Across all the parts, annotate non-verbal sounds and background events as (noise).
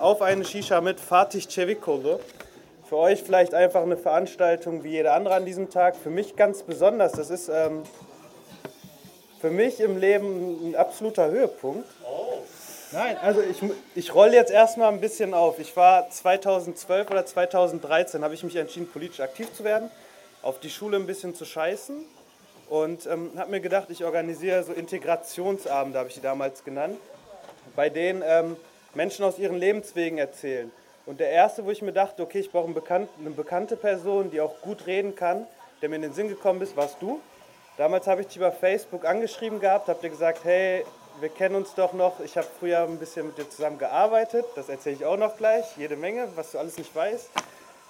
Auf eine Shisha mit Fatih Cevikolu. Für euch vielleicht einfach eine Veranstaltung wie jede andere an diesem Tag. Für mich ganz besonders. Das ist ähm, für mich im Leben ein absoluter Höhepunkt. Nein, also ich, ich rolle jetzt erstmal ein bisschen auf. Ich war 2012 oder 2013, habe ich mich entschieden, politisch aktiv zu werden, auf die Schule ein bisschen zu scheißen und ähm, habe mir gedacht, ich organisiere so Integrationsabende, habe ich die damals genannt, bei denen ähm, Menschen aus ihren Lebenswegen erzählen. Und der erste, wo ich mir dachte, okay, ich brauche eine bekannte, Person, die auch gut reden kann, der mir in den Sinn gekommen ist, warst du. Damals habe ich dich über Facebook angeschrieben gehabt, habe dir gesagt, hey, wir kennen uns doch noch. Ich habe früher ein bisschen mit dir zusammen gearbeitet, das erzähle ich auch noch gleich, jede Menge, was du alles nicht weißt.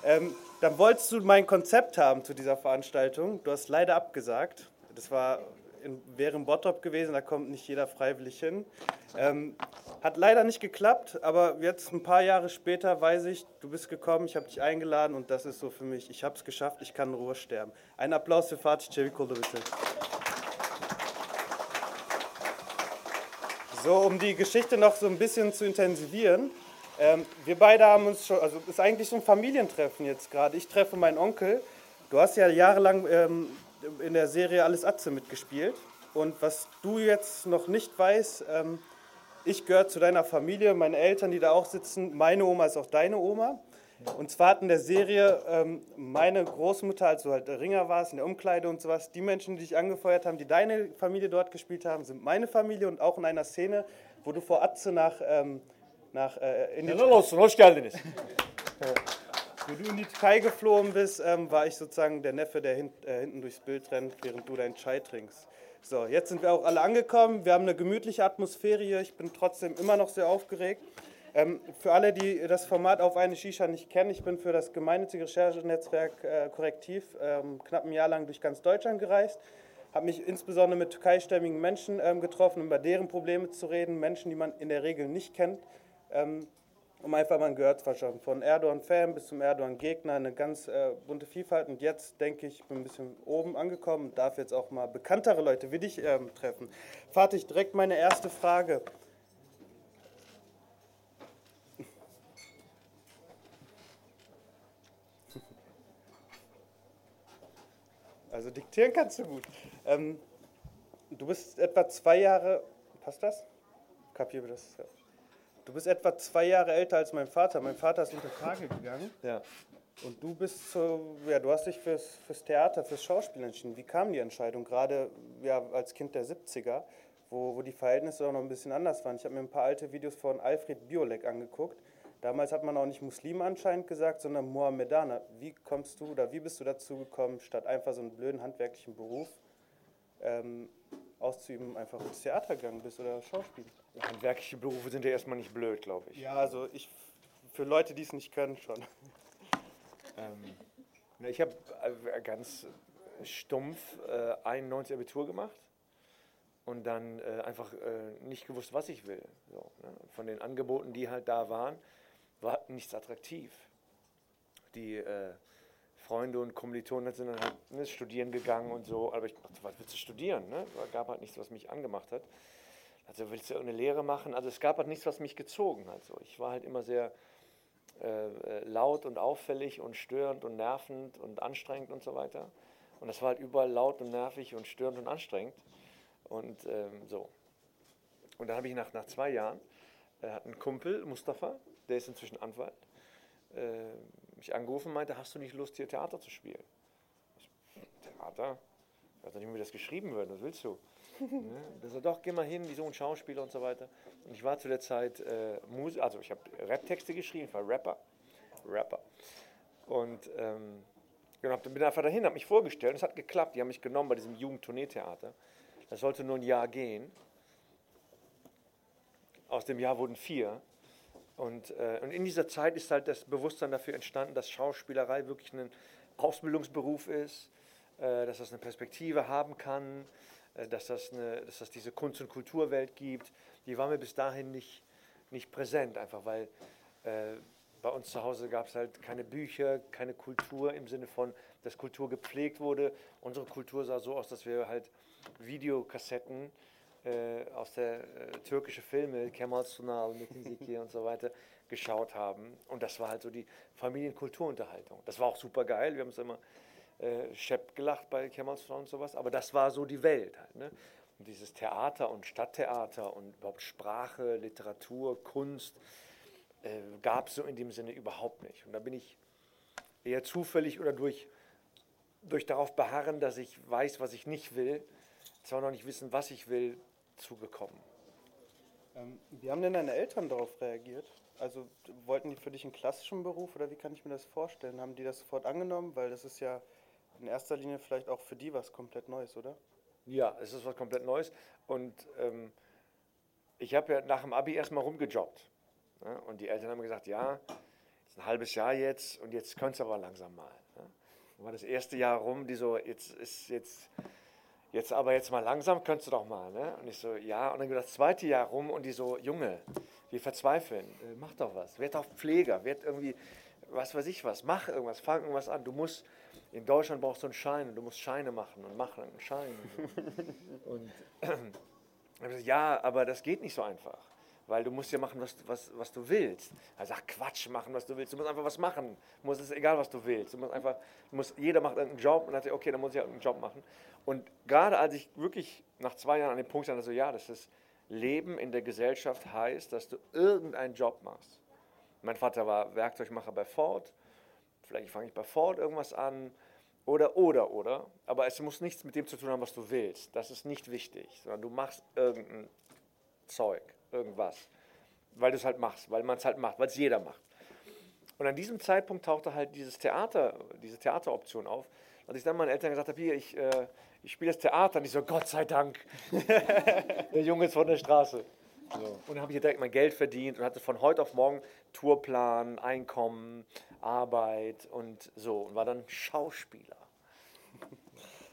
Ähm, dann wolltest du mein Konzept haben zu dieser Veranstaltung. Du hast leider abgesagt. Das war in, wäre in Bottrop gewesen, da kommt nicht jeder freiwillig hin. Ähm, hat leider nicht geklappt, aber jetzt ein paar Jahre später weiß ich, du bist gekommen, ich habe dich eingeladen und das ist so für mich, ich habe es geschafft, ich kann in Ruhe sterben. Ein Applaus für Fatih Cevikolo bitte. So, um die Geschichte noch so ein bisschen zu intensivieren. Ähm, wir beide haben uns schon, also ist eigentlich ein Familientreffen jetzt gerade. Ich treffe meinen Onkel. Du hast ja jahrelang ähm, in der Serie Alles Atze mitgespielt. Und was du jetzt noch nicht weißt, ähm, ich gehöre zu deiner Familie, meine Eltern, die da auch sitzen. Meine Oma ist auch deine Oma. Und zwar hat in der Serie ähm, meine Großmutter, als du halt Ringer warst, in der Umkleide und sowas, die Menschen, die dich angefeuert haben, die deine Familie dort gespielt haben, sind meine Familie und auch in einer Szene, wo du vor Atze nach, ähm, nach äh, in die Helal olsun, hoş geldiniz. Wo du in die Türkei geflogen bist, ähm, war ich sozusagen der Neffe, der hin, äh, hinten durchs Bild rennt, während du deinen Chai trinkst. So, jetzt sind wir auch alle angekommen. Wir haben eine gemütliche Atmosphäre hier. Ich bin trotzdem immer noch sehr aufgeregt. Ähm, für alle, die das Format auf eine Shisha nicht kennen, ich bin für das gemeinnützige Recherchenetzwerk äh, Korrektiv ähm, knapp ein Jahr lang durch ganz Deutschland gereist, habe mich insbesondere mit türkeistämmigen Menschen ähm, getroffen, um über deren Probleme zu reden, Menschen, die man in der Regel nicht kennt, ähm, um einfach mal ein Gehör zu verschaffen. Von Erdogan-Fan bis zum Erdogan-Gegner, eine ganz äh, bunte Vielfalt. Und jetzt denke ich, ich bin ein bisschen oben angekommen und darf jetzt auch mal bekanntere Leute wie dich ähm, treffen. Fatih, direkt meine erste Frage. (laughs) Also diktieren kannst du gut. Ähm, du bist etwa zwei Jahre, passt das? Kapiere das? Ja. Du bist etwa zwei Jahre älter als mein Vater. Mein Vater ist unter Tage gegangen. Ja. Und du bist so, ja, du hast dich fürs, fürs Theater, fürs Schauspiel entschieden. Wie kam die Entscheidung, gerade ja, als Kind der 70er, wo, wo die Verhältnisse auch noch ein bisschen anders waren? Ich habe mir ein paar alte Videos von Alfred Biolek angeguckt. Damals hat man auch nicht Muslim anscheinend gesagt, sondern Mohammedaner. Wie kommst du oder wie bist du dazu gekommen, statt einfach so einen blöden handwerklichen Beruf ähm, auszuüben, einfach ins Theater gegangen bist oder Schauspiel? Handwerkliche Berufe sind ja erstmal nicht blöd, glaube ich. Ja, also ich, für Leute, die es nicht können, schon. (laughs) Ähm, na, ich habe äh, ganz stumpf äh, 91 Abitur gemacht und dann äh, einfach äh, nicht gewusst, was ich will. So, ne? Von den Angeboten, die halt da waren, war nichts attraktiv. Die äh, Freunde und Kommilitonen sind dann halt ne, studieren gegangen und so, aber ich dachte, was willst du studieren? Ne? Gab halt nichts, was mich angemacht hat. Also willst du irgendeine Lehre machen? Also es gab halt nichts, was mich gezogen hat. So. Ich war halt immer sehr äh, laut und auffällig und störend und nervend und anstrengend und so weiter. Und das war halt überall laut und nervig und störend und anstrengend. Und ähm, so. Und dann habe ich nach, nach zwei Jahren, äh, hat Kumpel, Mustafa, der ist inzwischen Anwalt, äh, mich angerufen und meinte, hast du nicht Lust, hier Theater zu spielen? Ich, Theater? Ich weiß nicht, wie das geschrieben wird, was willst du? ne? Der sagt, doch, geh mal hin, wie so ein Schauspieler und so weiter. Und ich war zu der Zeit äh, Musik, also ich habe Rap-Texte geschrieben, ich war Rapper. Rapper. Und ähm, genau, bin einfach dahin, habe mich vorgestellt, es hat geklappt. Die haben mich genommen bei diesem Jugendtourneetheater. Das sollte nur ein Jahr gehen. Aus dem Jahr wurden vier. Und, äh, und in dieser Zeit ist halt das Bewusstsein dafür entstanden, dass Schauspielerei wirklich ein Ausbildungsberuf ist, äh, dass das eine Perspektive haben kann, äh, dass, das eine, dass das diese Kunst- und Kulturwelt gibt. Die war mir bis dahin nicht, nicht präsent, einfach weil äh, bei uns zu Hause gab es halt keine Bücher, keine Kultur im Sinne von, dass Kultur gepflegt wurde. Unsere Kultur sah so aus, dass wir halt Videokassetten äh, aus der äh, türkische Filme, Kemal Sunal, Metin (laughs) Zeki und so weiter, geschaut haben. Und das war halt so die Familienkulturunterhaltung. Das war auch super geil. Wir haben es immer äh, schepp gelacht bei Kermansfrau und sowas. Aber das war so die Welt halt. Ne? Und dieses Theater und Stadttheater und überhaupt Sprache, Literatur, Kunst äh, gab es so in dem Sinne überhaupt nicht. Und da bin ich eher zufällig oder durch, durch darauf beharren, dass ich weiß, was ich nicht will, zwar noch nicht wissen, was ich will, zugekommen. Ähm, wie haben denn deine Eltern darauf reagiert? Also wollten die für dich einen klassischen Beruf oder wie kann ich mir das vorstellen? Haben die das sofort angenommen? Weil das ist ja in erster Linie vielleicht auch für die was komplett Neues, oder? Ja, es ist was komplett Neues. Und ähm, ich habe ja nach dem Abi erstmal rumgejobbt. Ne? Und die Eltern haben gesagt, ja, ist ein halbes Jahr jetzt und jetzt könntest du aber langsam mal. Ne? Dann war das erste Jahr rum, die so, jetzt ist jetzt, jetzt aber jetzt mal langsam, könntest du doch mal. Ne? Und ich so, ja. Und dann das zweite Jahr rum und die so, Junge, wir verzweifeln, äh, mach doch was, werd doch Pfleger, werd irgendwie, was weiß ich was, mach irgendwas, fang irgendwas an. Du musst, in Deutschland brauchst du einen Schein und du musst Scheine machen und machen einen Schein. (laughs) und (clears throat) äh, (clears throat) ja, aber das geht nicht so einfach weil du musst ja machen, was, was, was du willst. Er sagt, Quatsch, machen, was du willst. Du musst einfach was machen. Es ist egal, was du willst. Du musst einfach, musst, jeder macht einen Job und dann sagt, okay, dann muss ich einen Job machen. Und gerade als ich wirklich nach zwei Jahren an dem Punkt stand, so, ja, das ist Leben in der Gesellschaft heißt, dass du irgendeinen Job machst. Mein Vater war Werkzeugmacher bei Ford. Vielleicht fange ich bei Ford irgendwas an. Oder, oder, oder. Aber es muss nichts mit dem zu tun haben, was du willst. Das ist nicht wichtig, sondern du machst irgendein Zeug irgendwas. Weil du es halt machst, weil man es halt macht, weil es jeder macht. Und an diesem Zeitpunkt tauchte halt dieses Theater, diese Theateroption auf. Als ich dann meinen Eltern gesagt habe, hier, ich, äh, ich spiele das Theater, und ich so, Gott sei Dank, (laughs) der Junge ist von der Straße. So. Und dann habe ich direkt mein Geld verdient und hatte von heute auf morgen Tourplan, Einkommen, Arbeit und so und war dann Schauspieler. (laughs)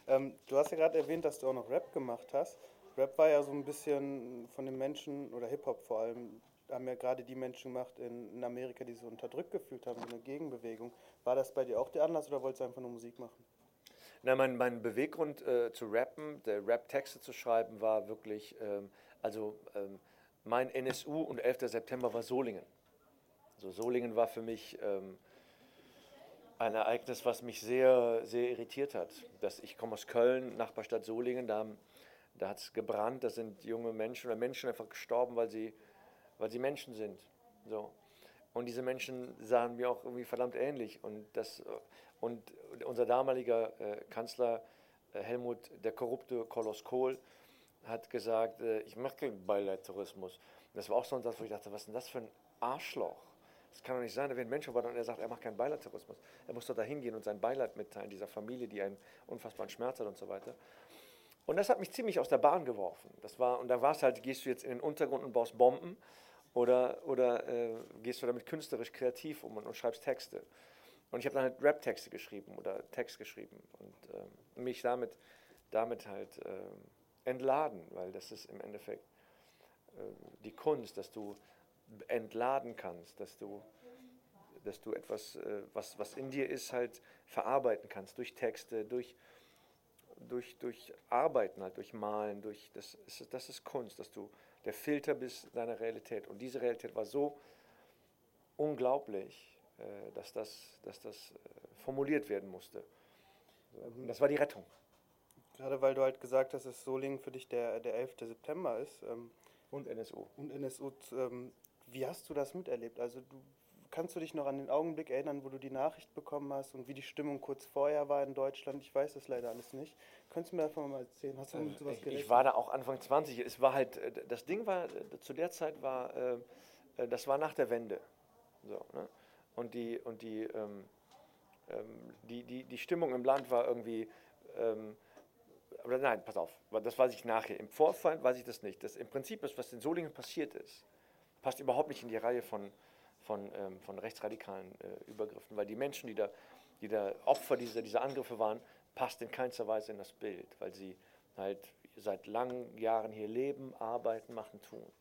Ähm, du hast ja gerade erwähnt, dass du auch noch Rap gemacht hast. Rap war ja so ein bisschen von den Menschen, oder Hip-Hop vor allem, haben ja gerade die Menschen gemacht in, in Amerika, die sich so unterdrückt gefühlt haben, so eine Gegenbewegung. War das bei dir auch der Anlass oder wolltest du einfach nur Musik machen? Na, mein, mein Beweggrund äh, zu rappen, der Rap-Texte zu schreiben, war wirklich, ähm, also ähm, mein NSU und 11. September war Solingen. Also Solingen war für mich ähm, ein Ereignis, was mich sehr, sehr irritiert hat. Dass ich komme aus Köln, Nachbarstadt Solingen, da haben da hat es gebrannt, da sind junge Menschen oder Menschen einfach gestorben, weil sie, weil sie Menschen sind. So. Und diese Menschen sahen mir auch irgendwie verdammt ähnlich. Und, das, und unser damaliger äh, Kanzler äh, Helmut, der korrupte Koloss Kohl, hat gesagt, äh, ich mache keinen Beileidtourismus. Das war auch so ein Satz, wo ich dachte, was ist denn das für ein Arschloch? Das kann doch nicht sein, wenn ein Mensch und er sagt, er macht keinen Beileidtourismus. Er muss doch da hingehen und sein Beileid mitteilen, dieser Familie, die einen unfassbaren Schmerz hat und so weiter. Und das hat mich ziemlich aus der Bahn geworfen. Das war, und da war es halt, gehst du jetzt in den Untergrund und baust Bomben oder, oder äh, gehst du damit künstlerisch kreativ um und, und schreibst Texte. Und ich habe dann halt Rap-Texte geschrieben oder Text geschrieben und äh, mich damit, damit halt äh, entladen, weil das ist im Endeffekt äh, die Kunst, dass du entladen kannst, dass du, dass du etwas, äh, was, was in dir ist, halt verarbeiten kannst durch Texte, durch durch, durch Arbeiten, halt, durch Malen, durch das ist, das ist Kunst, dass du der Filter bist deiner Realität. Und diese Realität war so unglaublich, äh, dass das, dass das äh, formuliert werden musste. Und das war die Rettung. Gerade weil du halt gesagt hast, dass Solingen für dich der, der 11. September ist. Ähm, und NSU. Und NSU. Ähm, wie hast du das miterlebt? Also du kannst du dich noch an den Augenblick erinnern, wo du die Nachricht bekommen hast und wie die Stimmung kurz vorher war in Deutschland? Ich weiß das leider alles nicht. Könntest du mir einfach mal erzählen? Hast du mit sowas gerechnet? Ich war da auch Anfang 20. Es war halt, äh, das Ding war, äh, zu der Zeit war, äh, das war nach der Wende. So, ne? Und die, und die, ähm, ähm, die, die, die Stimmung im Land war irgendwie, ähm, oder nein, pass auf, das weiß ich nachher. Im Vorfall weiß ich das nicht. Das im Prinzip ist, was in Solingen passiert ist, passt überhaupt nicht in die Reihe von, von, ähm, von rechtsradikalen äh, Übergriffen, weil die Menschen, die da, die da Opfer dieser, dieser Angriffe waren, passt in keinster Weise in das Bild, weil sie halt seit langen Jahren hier leben, arbeiten, machen, tun.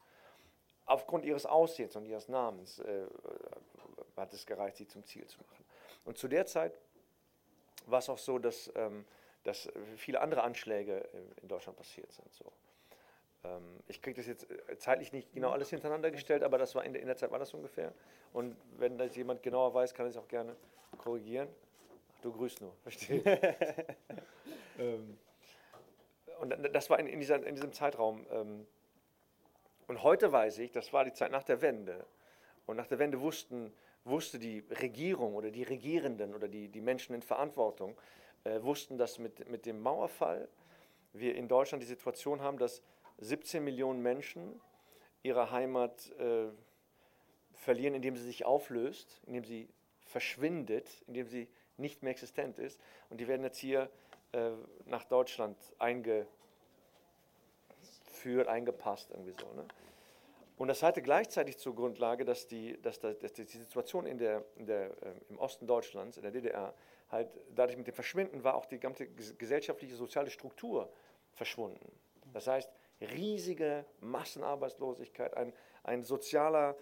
Aufgrund ihres Aussehens und ihres Namens äh, hat es gereicht, sie zum Ziel zu machen. Und zu der Zeit war es auch so, dass, ähm, dass viele andere Anschläge äh, in Deutschland passiert sind. So. Ähm, ich kriege das jetzt äh, zeitlich nicht genau alles hintereinander gestellt, aber das war in der, in der Zeit war das ungefähr. Und wenn das jemand genauer weiß, kann er es auch gerne korrigieren. Ach, du grüßt nur, verstehe. (laughs) ähm, und das war in, in, dieser, in diesem Zeitraum. Ähm, und heute weiß ich, das war die Zeit nach der Wende. Und nach der Wende wussten, wusste die Regierung oder die Regierenden oder die, die Menschen in Verantwortung, äh, wussten, dass mit, mit dem Mauerfall wir in Deutschland die Situation haben, dass 17 Millionen Menschen ihre Heimat äh, verlieren, indem sie sich auflöst, indem sie verschwindet, indem sie nicht mehr existent ist. Und die werden jetzt hier äh, nach Deutschland eingeführt, eingepasst, irgendwie so. Ne? Und das hatte gleichzeitig zur Grundlage, dass die, dass, dass die Situation in der, in der, äh, im Osten Deutschlands, in der DDR, halt dadurch mit dem Verschwinden war auch die ganze gesellschaftliche, soziale Struktur verschwunden. Das heißt, riesige Massenarbeitslosigkeit, ein, ein sozialer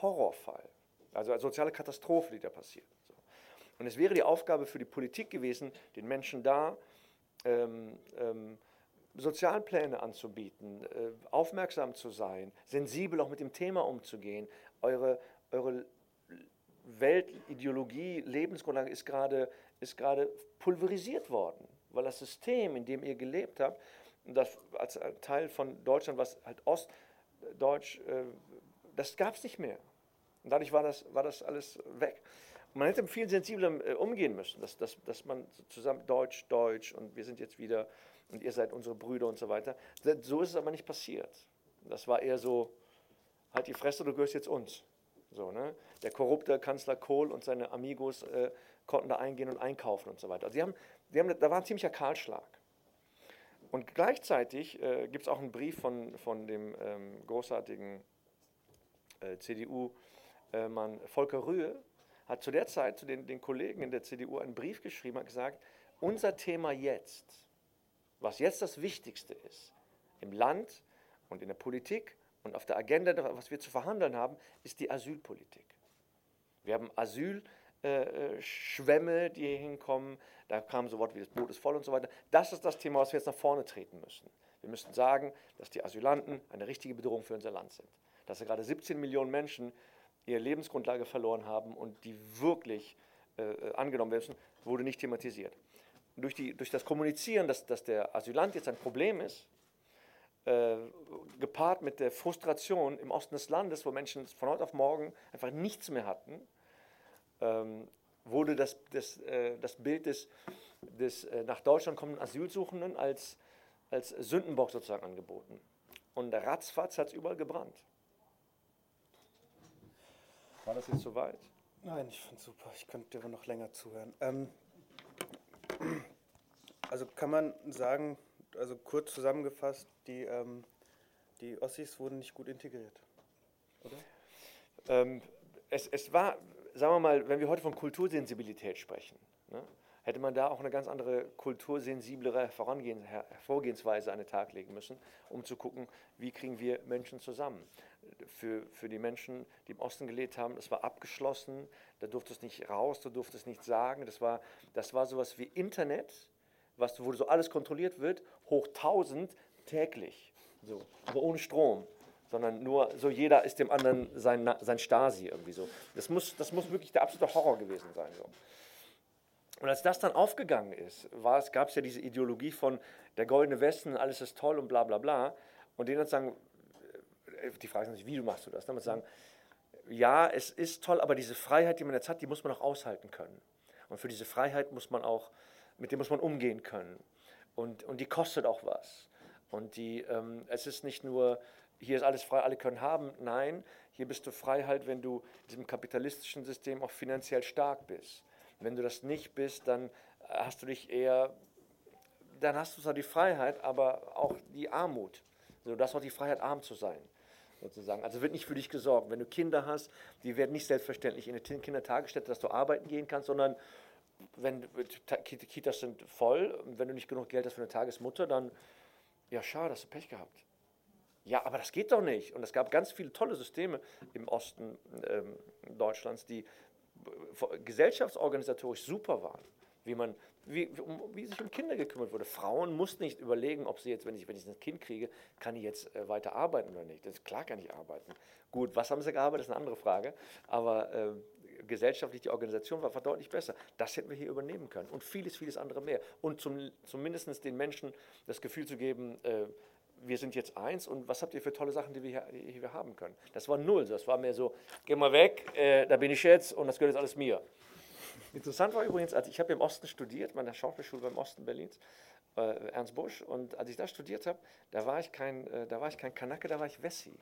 Horrorfall, also eine soziale Katastrophe, die da passiert. Und es wäre die Aufgabe für die Politik gewesen, den Menschen da ähm, ähm, Sozialpläne anzubieten, äh, aufmerksam zu sein, sensibel auch mit dem Thema umzugehen. Eure, eure Weltideologie, Lebensgrundlage ist gerade ist gerade pulverisiert worden, weil das System, in dem ihr gelebt habt, das als Teil von Deutschland, was halt Ostdeutsch, äh, das gab es nicht mehr. Und dadurch war das, war das alles weg. Und man hätte viel sensibler äh, umgehen müssen, dass, dass, dass man zusammen Deutsch, Deutsch und wir sind jetzt wieder und ihr seid unsere Brüder und so weiter. So ist es aber nicht passiert. Das war eher so, halt die Fresse, du gehörst jetzt uns. So, ne? Der korrupte Kanzler Kohl und seine Amigos äh, konnten da eingehen und einkaufen und so weiter. Also die haben, die haben, da war ein ziemlicher Kahlschlag. Und gleichzeitig äh, gibt es auch einen Brief von, von dem ähm, großartigen äh, CDU-Mann äh, Volker Rühe, hat zu der Zeit zu den, den Kollegen in der CDU einen Brief geschrieben, hat gesagt, unser Thema jetzt, was jetzt das Wichtigste ist, im Land und in der Politik und auf der Agenda, was wir zu verhandeln haben, ist die Asylpolitik. Wir haben Asyl äh, äh, Schwämme, die hier hinkommen. Da kam so Wort wie das Boot ist voll und so weiter. Das ist das Thema, was wir jetzt nach vorne treten müssen. Wir müssen sagen, dass die Asylanten eine richtige Bedrohung für unser Land sind. Dass wir gerade 17 Millionen Menschen ihre Lebensgrundlage verloren haben und die wirklich äh, äh, angenommen werden müssen, wurde nicht thematisiert. Durch, die, durch das Kommunizieren, dass, dass der Asylant jetzt ein Problem ist, äh, gepaart mit der Frustration im Osten des Landes, wo Menschen von heute auf morgen einfach nichts mehr hatten, ähm, wurde das, das, äh, das Bild des, des äh, nach Deutschland kommenden Asylsuchenden als, als Sündenbock sozusagen angeboten. Und ratzfatz hat es überall gebrannt. War das jetzt soweit? Nein, ich finde es super. Ich könnte dir noch länger zuhören. Ähm, also kann man sagen, also kurz zusammengefasst, die, ähm, die Ossis wurden nicht gut integriert, oder? Ähm, es, es war, sagen wir mal, wenn wir heute von Kultursensibilität sprechen, ne, hätte man da auch eine ganz andere kultursensiblere Vorgehensweise an den Tag legen müssen, um zu gucken, wie kriegen wir Menschen zusammen. Für, für die Menschen, die im Osten gelebt haben, das war abgeschlossen, da durfte es nicht raus, du durftest nicht sagen, das war, das war sowas wie Internet, was, wo so alles kontrolliert wird, hoch 1000 täglich, so, aber ohne Strom sondern nur so jeder ist dem anderen sein, sein Stasi irgendwie so. Das muss, das muss wirklich der absolute Horror gewesen sein. So. Und als das dann aufgegangen ist, gab es ja diese Ideologie von der goldene Westen, alles ist toll und bla bla bla. Und denen dann sagen, äh, die Frage ist natürlich, wie machst du das? Dann sagen, ja, es ist toll, aber diese Freiheit, die man jetzt hat, die muss man auch aushalten können. Und für diese Freiheit muss man auch, mit der muss man umgehen können. Und, und die kostet auch was. Und die, ähm, es ist nicht nur hier ist alles frei, alle können haben. Nein, hier bist du frei halt, wenn du in diesem kapitalistischen System auch finanziell stark bist. Wenn du das nicht bist, dann hast du dich eher, dann hast du zwar die Freiheit, aber auch die Armut. Also du hast auch die Freiheit, arm zu sein. Sozusagen. Also wird nicht für dich gesorgt. Wenn du Kinder hast, die werden nicht selbstverständlich in eine Kindertagesstätte, dass du arbeiten gehen kannst, sondern wenn Kitas sind voll wenn du nicht genug Geld hast für eine Tagesmutter, dann ja, schade, hast du Pech gehabt. Ja, aber das geht doch nicht. Und es gab ganz viele tolle Systeme im Osten ähm, Deutschlands, die gesellschaftsorganisatorisch super waren. wie man, wie, um, wie sich um Kinder gekümmert wurde. Frauen mussten nicht überlegen, ob sie jetzt, wenn ich, wenn ich ein Kind kriege, kann ich jetzt äh, weiter arbeiten oder nicht. Das ist klar, kann ich arbeiten. Gut, was haben sie gearbeitet, ist eine andere Frage. Aber äh, gesellschaftlich die Organisation war, war deutlich besser. Das hätten wir hier übernehmen können und vieles, vieles andere mehr. Und zum, zumindest den Menschen das Gefühl zu geben, äh, wir sind jetzt eins und was habt ihr für tolle Sachen, die wir hier, die haben können. Das war null, das war mehr so, geh mal weg, äh, da bin ich jetzt und das gehört jetzt alles mir. Interessant war übrigens, als ich habe im Osten studiert, meine Schauspielschule beim Osten Berlins, äh, Ernst Busch, und als ich da studiert habe, da war ich kein, äh, da war ich kein Kanake, da war ich Wessi.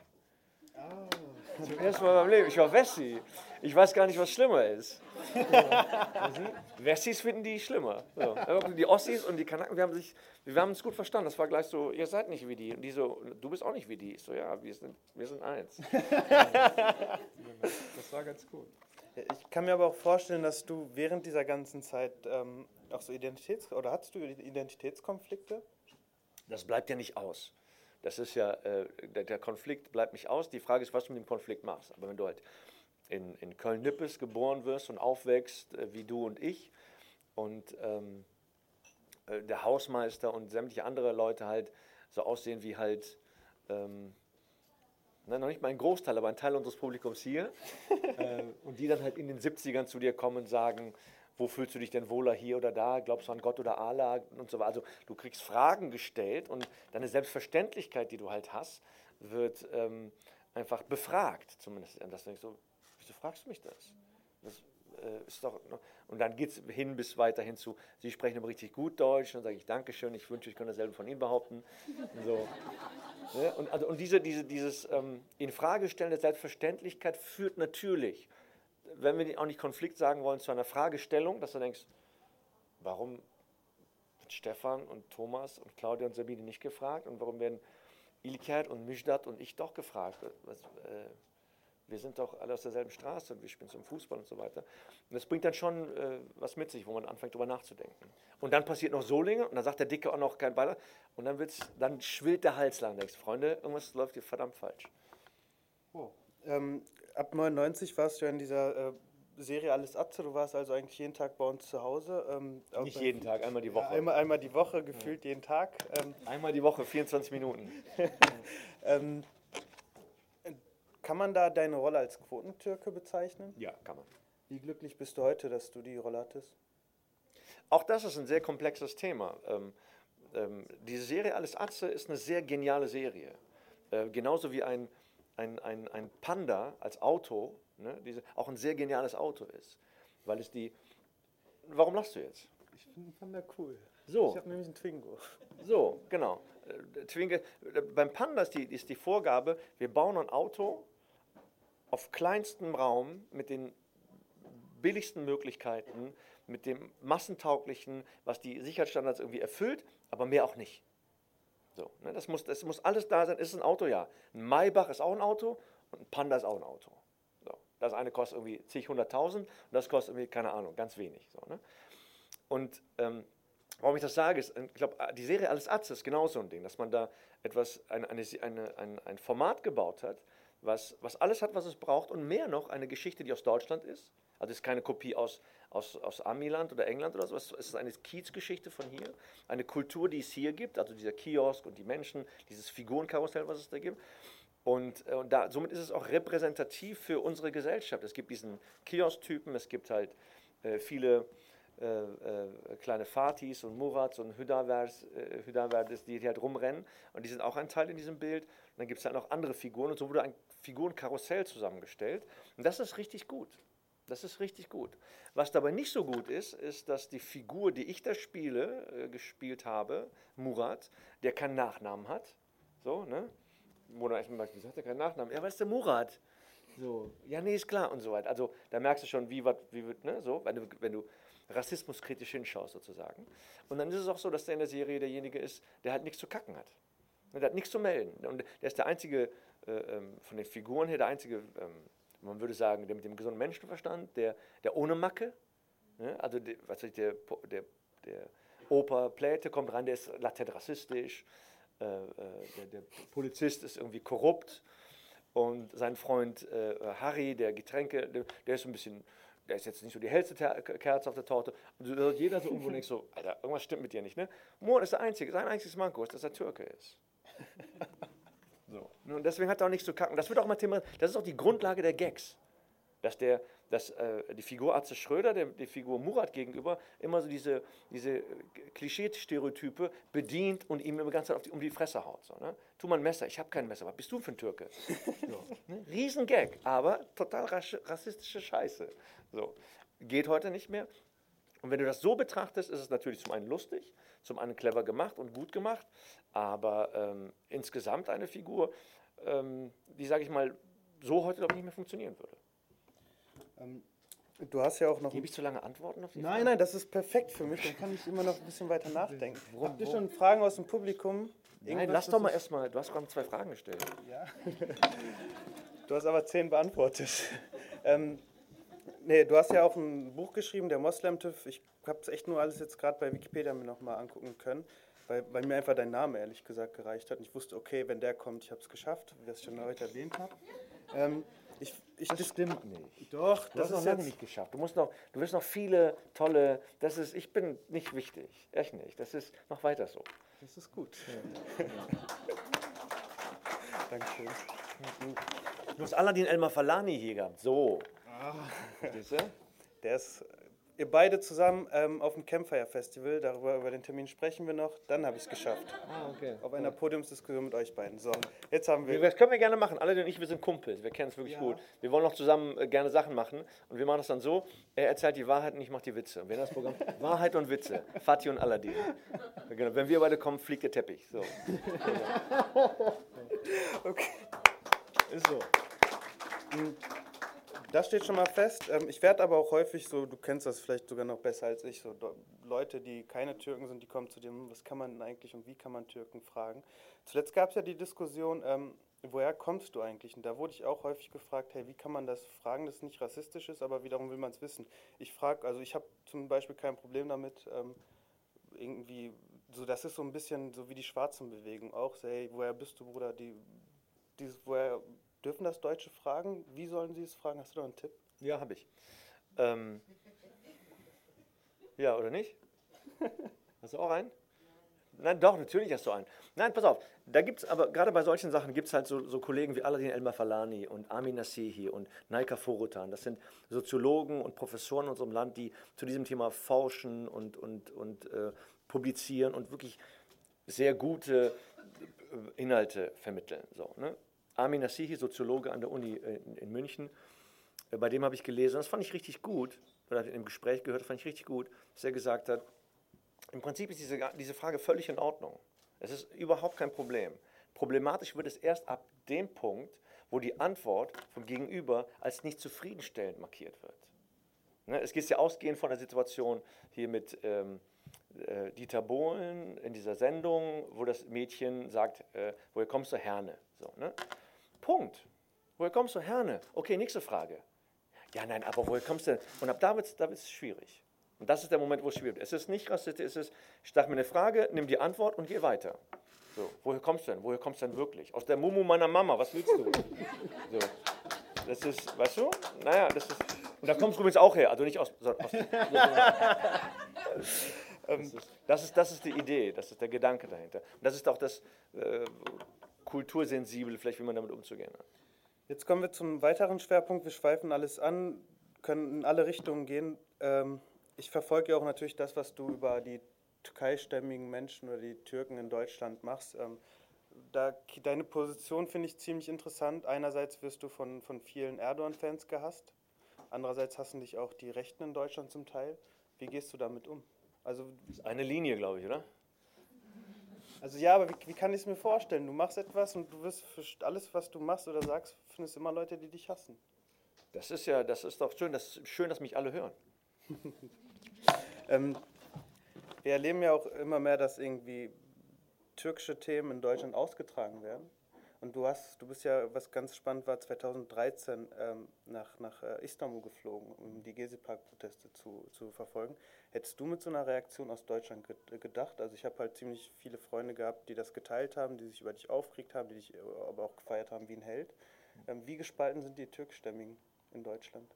Oh. Zum ersten Mal in meinem Leben. Ich war Wessi. Ich weiß gar nicht, was schlimmer ist. (laughs) Wessis finden die schlimmer. So. Die Ossis und die Kanaken, wir haben, sich, wir haben uns gut verstanden. Das war gleich so, ihr seid nicht wie die. Und die so, du bist auch nicht wie die. Ich so, ja, wir sind, wir sind eins. (laughs) Das war ganz cool. Ich kann mir aber auch vorstellen, dass du während dieser ganzen Zeit ähm, auch so Identitäts- oder hattest du Identitätskonflikte? Das bleibt ja nicht aus. Das ist ja, äh, der, der, Konflikt bleibt nicht aus. Die Frage ist, was du mit dem Konflikt machst. Aber wenn du halt in, in Köln-Nippes geboren wirst und aufwächst, äh, wie du und ich, und ähm, äh, der Hausmeister und sämtliche andere Leute halt so aussehen wie halt, ähm, na, noch nicht mal ein Großteil, aber ein Teil unseres Publikums hier, (laughs) äh, und die dann halt in den 70ern zu dir kommen und sagen, wo fühlst du dich denn wohler hier oder da, glaubst du an Gott oder Allah und so weiter. Also du kriegst Fragen gestellt und deine Selbstverständlichkeit, die du halt hast, wird ähm, einfach befragt, zumindest. Und das denkst du, wieso fragst du mich das? Das äh, ist doch, ne? und dann geht es hin bis weiterhin zu, Sie sprechen aber richtig gut Deutsch, dann sage ich Dankeschön, ich wünsche, ich könnte dasselbe von Ihnen behaupten. Und, (laughs) so. ja, und, also, und diese, diese, dieses ähm, Infragestellen der Selbstverständlichkeit führt natürlich wenn wir auch nicht Konflikt sagen wollen, zu einer Fragestellung, dass du denkst, warum wird Stefan und Thomas und Claudia und Sabine nicht gefragt und warum werden Ilkert und Misdat und ich doch gefragt? Was, äh, wir sind doch alle aus derselben Straße und wir spielen zum Fußball und so weiter. Und das bringt dann schon äh, was mit sich, wo man anfängt, darüber nachzudenken. Und dann passiert noch Solinge und dann sagt der Dicke auch noch kein Baller und dann, wird's, dann schwillt der Hals lang. Denkst, Freunde, irgendwas läuft hier verdammt falsch. Oh. Ähm, ab 99 warst du in dieser äh, Serie Alles Atze. Du warst also eigentlich jeden Tag bei uns zu Hause. Ähm, Nicht jeden Tag, einmal die Woche. Ja, einmal, einmal die Woche, gefühlt ja. jeden Tag. Ähm, einmal die Woche, 24 Minuten. (laughs) ähm, kann man da deine Rolle als Quotentürke bezeichnen? Ja, kann man. Wie glücklich bist du heute, dass du die Rolle hattest? Auch das ist ein sehr komplexes Thema. Ähm, ähm, diese Serie Alles Atze ist eine sehr geniale Serie. Äh, genauso wie ein ein, ein, ein Panda als Auto ne, diese, auch ein sehr geniales Auto ist. Weil es die. Warum lachst du jetzt? Ich finde Panda cool. So. Ich habe nämlich einen Twingo. So, genau. Äh, Twingo, äh, beim Panda ist die, ist die Vorgabe, wir bauen ein Auto auf kleinstem Raum mit den billigsten Möglichkeiten, mit dem massentauglichen, was die Sicherheitsstandards irgendwie erfüllt, aber mehr auch nicht. So, ne, das, muss, das muss alles da sein. Ist ein Auto, ja. Ein Maybach ist auch ein Auto und ein Panda ist auch ein Auto. So, das eine kostet irgendwie zig hunderttausend und das kostet irgendwie, keine Ahnung, ganz wenig. So, ne? Und ähm, warum ich das sage, ist, ich glaube, die Serie Alles Atze ist genau so ein Ding, dass man da etwas, eine, eine, eine, ein, ein Format gebaut hat, was, was alles hat, was es braucht und mehr noch eine Geschichte, die aus Deutschland ist. Also es ist keine Kopie aus, aus, aus Amiland oder England oder sowas. Es ist eine Kiezgeschichte von hier, eine Kultur, die es hier gibt, also dieser Kiosk und die Menschen, dieses Figurenkarussell, was es da gibt. Und, äh, und da, somit ist es auch repräsentativ für unsere Gesellschaft. Es gibt diesen Kiosk-Typen, es gibt halt äh, viele äh, äh kleine Fatis und Murats und Hüdavers, äh, die, die halt rumrennen. Und die sind auch ein Teil in diesem Bild. Und dann gibt es halt noch andere Figuren. Und so wurde ein Figurenkarussell zusammengestellt. Und das ist richtig gut. Das ist richtig gut. Was dabei nicht so gut ist, ist, dass die Figur, die ich da spiele, äh, gespielt habe, Murat, der keinen Nachnamen hat. So, ne? Dann erstmal wieso hat er keinen Nachnamen? Ja, was ist der Murat? So, ja, nee, ist klar und so weiter. Also da merkst du schon, wie, wat, wie ne, so, wenn du, wenn du rassismuskritisch hinschaust sozusagen. Und dann ist es auch so, dass der in der Serie derjenige ist, der halt nichts zu kacken hat. Der hat nichts zu melden. Und der ist der einzige, äh, ähm, von den Figuren her, der einzige ähm, man würde sagen, der mit dem gesunden Menschenverstand, der, der ohne Macke, ne? also der, was ich, der, der, der Opa Pläte kommt rein, der ist latent rassistisch, äh, äh, der, der, Polizist ist irgendwie korrupt und sein Freund äh, Harry, der Getränke, der, der, ist ein bisschen der ist jetzt nicht so die hellste Kerze auf der Torte. Und so, jeder so irgendwo denkt so, Alter, irgendwas stimmt mit dir nicht, ne? Murat ist der Einzige, sein einziges Manko ist, dass er Türke ist. (laughs) Ne, und deswegen hat er auch nichts zu kacken. Das wird auch mal Thema, das ist auch die Grundlage der Gags. Dass der, dass äh, die Figur Atze Schröder, der, die Figur Murat gegenüber, immer so diese, diese Klischee-Stereotype bedient und ihm immer ganz Zeit die, um die Fresse haut. So, ne? Tu mal ein Messer, ich habe kein Messer, was bist du für ein Türke? (laughs) So, ne? Riesengag, aber total rassistische Scheiße. So. Geht heute nicht mehr. Und wenn du das so betrachtest, ist es natürlich zum einen lustig, zum einen clever gemacht und gut gemacht, aber ähm, insgesamt eine Figur, ähm, die, sage ich mal, so heute, ich, nicht mehr funktionieren würde. Ähm, du hast ja auch noch. Gebe ich zu lange Antworten auf die Nein, Frage? nein, das ist perfekt für mich. Dann kann ich immer noch ein bisschen weiter nachdenken. Worum, Habt ihr schon Fragen aus dem Publikum? Nein, lass doch mal erstmal. Du hast gerade zwei Fragen gestellt. Ja. du hast aber zehn beantwortet. ähm, nee, du hast ja auch ein Buch geschrieben, der Moslem-TÜV. Ich habe es echt nur alles jetzt gerade bei Wikipedia mir nochmal angucken können, weil, weil, mir einfach dein Name ehrlich gesagt gereicht hat. Und ich wusste, okay, wenn der kommt, ich habe es geschafft, wie ich schon heute erwähnt habe. Ähm, ich, ich, das, stimmt nicht. Doch, du das hast noch lange nicht geschafft. Du musst noch, du wirst noch viele tolle. Das ist, ich bin nicht wichtig, echt nicht. Das ist noch weiter so. Das ist gut. Ja. (laughs) Dankeschön. Du hast Aladdin Elmar Falani hier gehabt. So. Ah. Der ist ihr beide zusammen ähm, auf dem Campfire Festival, darüber über den Termin sprechen wir noch, dann habe ich es geschafft. Ah, okay. Auf einer Podiumsdiskussion mit euch beiden. So, jetzt haben wir. Das können wir gerne machen. Alle und ich, wir sind Kumpels, wir kennen es wirklich ja. gut. Wir wollen noch zusammen äh, gerne Sachen machen und wir machen das dann so: er erzählt die Wahrheit und ich mache die Witze. Und wir das Programm (laughs) Wahrheit und Witze, Fatih und Aladdin. Genau. Wenn wir beide kommen, fliegt der Teppich. So. (laughs) okay. Ist so. Mhm. Das steht schon mal fest. Ähm, ich werde aber auch häufig so, du kennst das vielleicht sogar noch besser als ich, so Leute, die keine Türken sind, die kommen zu dem, was kann man eigentlich und wie kann man Türken fragen. Zuletzt gab es ja die Diskussion, ähm, woher kommst du eigentlich? Und da wurde ich auch häufig gefragt, hey, wie kann man das fragen, das nicht rassistisch ist, aber wiederum will man es wissen. Ich frage, also ich habe zum Beispiel kein Problem damit, ähm, irgendwie, so das ist so ein bisschen so wie die Schwarzenbewegung auch, so, hey, woher bist du, Bruder, die, dieses, woher Dürfen das Deutsche fragen? Wie sollen sie es fragen? Hast du da einen Tipp? Ja, habe ich. Ähm, ja, oder nicht? (laughs) Hast du auch einen? Nein, doch, natürlich hast du einen. Nein, pass auf, da gibt es aber, gerade bei solchen Sachen gibt es halt so, so, Kollegen wie Aladin Elmar Falani und Amin Nasehi und Naika Forutan. Das sind Soziologen und Professoren in unserem Land, die zu diesem Thema forschen und, und, und äh, publizieren und wirklich sehr gute äh, Inhalte vermitteln. So, ne? Armin Nassihi, Soziologe an der Uni äh, in, München, äh, bei dem habe ich gelesen, das fand ich richtig gut, oder im Gespräch gehört, das fand ich richtig gut, dass er gesagt hat, im Prinzip ist diese, diese Frage völlig in Ordnung. Es ist überhaupt kein Problem. Problematisch wird es erst ab dem Punkt, wo die Antwort vom Gegenüber als nicht zufriedenstellend markiert wird. Ne, es geht ja ausgehend von der Situation hier mit ähm, äh, Dieter Bohlen in dieser Sendung, wo das Mädchen sagt, äh, woher kommst du, Herne? So, ne? Punkt. Woher kommst du? Herne. Okay, nächste Frage. Ja, nein, aber woher kommst du denn? Und ab da wird es da schwierig. Und das ist der Moment, wo es schwierig wird. Es ist nicht rassistisch, es ist, ich dachte mir eine Frage, nimm die Antwort und geh weiter. So, woher kommst du denn? Woher kommst du denn wirklich? Aus der Mumu meiner Mama, was willst du? So. Das ist, weißt du? Naja, das ist. Und da kommst du übrigens auch her, also nicht aus. aus, aus (laughs) das, ist, das, ist, das ist die Idee, das ist der Gedanke dahinter. Und das ist auch das, äh, kultursensibel, vielleicht wie man damit umzugehen hat. Jetzt kommen wir zum weiteren Schwerpunkt. Wir schweifen alles an, können in alle Richtungen gehen. Ähm, ich verfolge ja auch natürlich das, was du über die türkeistämmigen Menschen oder die Türken in Deutschland machst. Ähm, da, deine Position finde ich ziemlich interessant. Einerseits wirst du von, von vielen Erdogan-Fans gehasst, andererseits hassen dich auch die Rechten in Deutschland zum Teil. Wie gehst du damit um? Also, eine Linie, glaube ich, oder? Also ja, aber wie, wie kann ich es mir vorstellen? Du machst etwas und du wirst für alles, was du machst oder sagst, findest immer Leute, die dich hassen. Das ist ja, das ist doch schön, das schön, dass mich alle hören. (laughs) ähm, wir erleben ja auch immer mehr, dass irgendwie türkische Themen in Deutschland ausgetragen werden. Und du hast, du bist ja, was ganz spannend war, 2013 ähm, nach, nach äh, Istanbul geflogen, um die Gezi-Park-Proteste zu, zu verfolgen. Hättest du mit so einer Reaktion aus Deutschland gedacht? Also ich habe halt ziemlich viele Freunde gehabt, die das geteilt haben, die sich über dich aufgeregt haben, die dich äh, aber auch gefeiert haben wie ein Held. Ähm, wie gespalten sind die Türkstämmigen in Deutschland?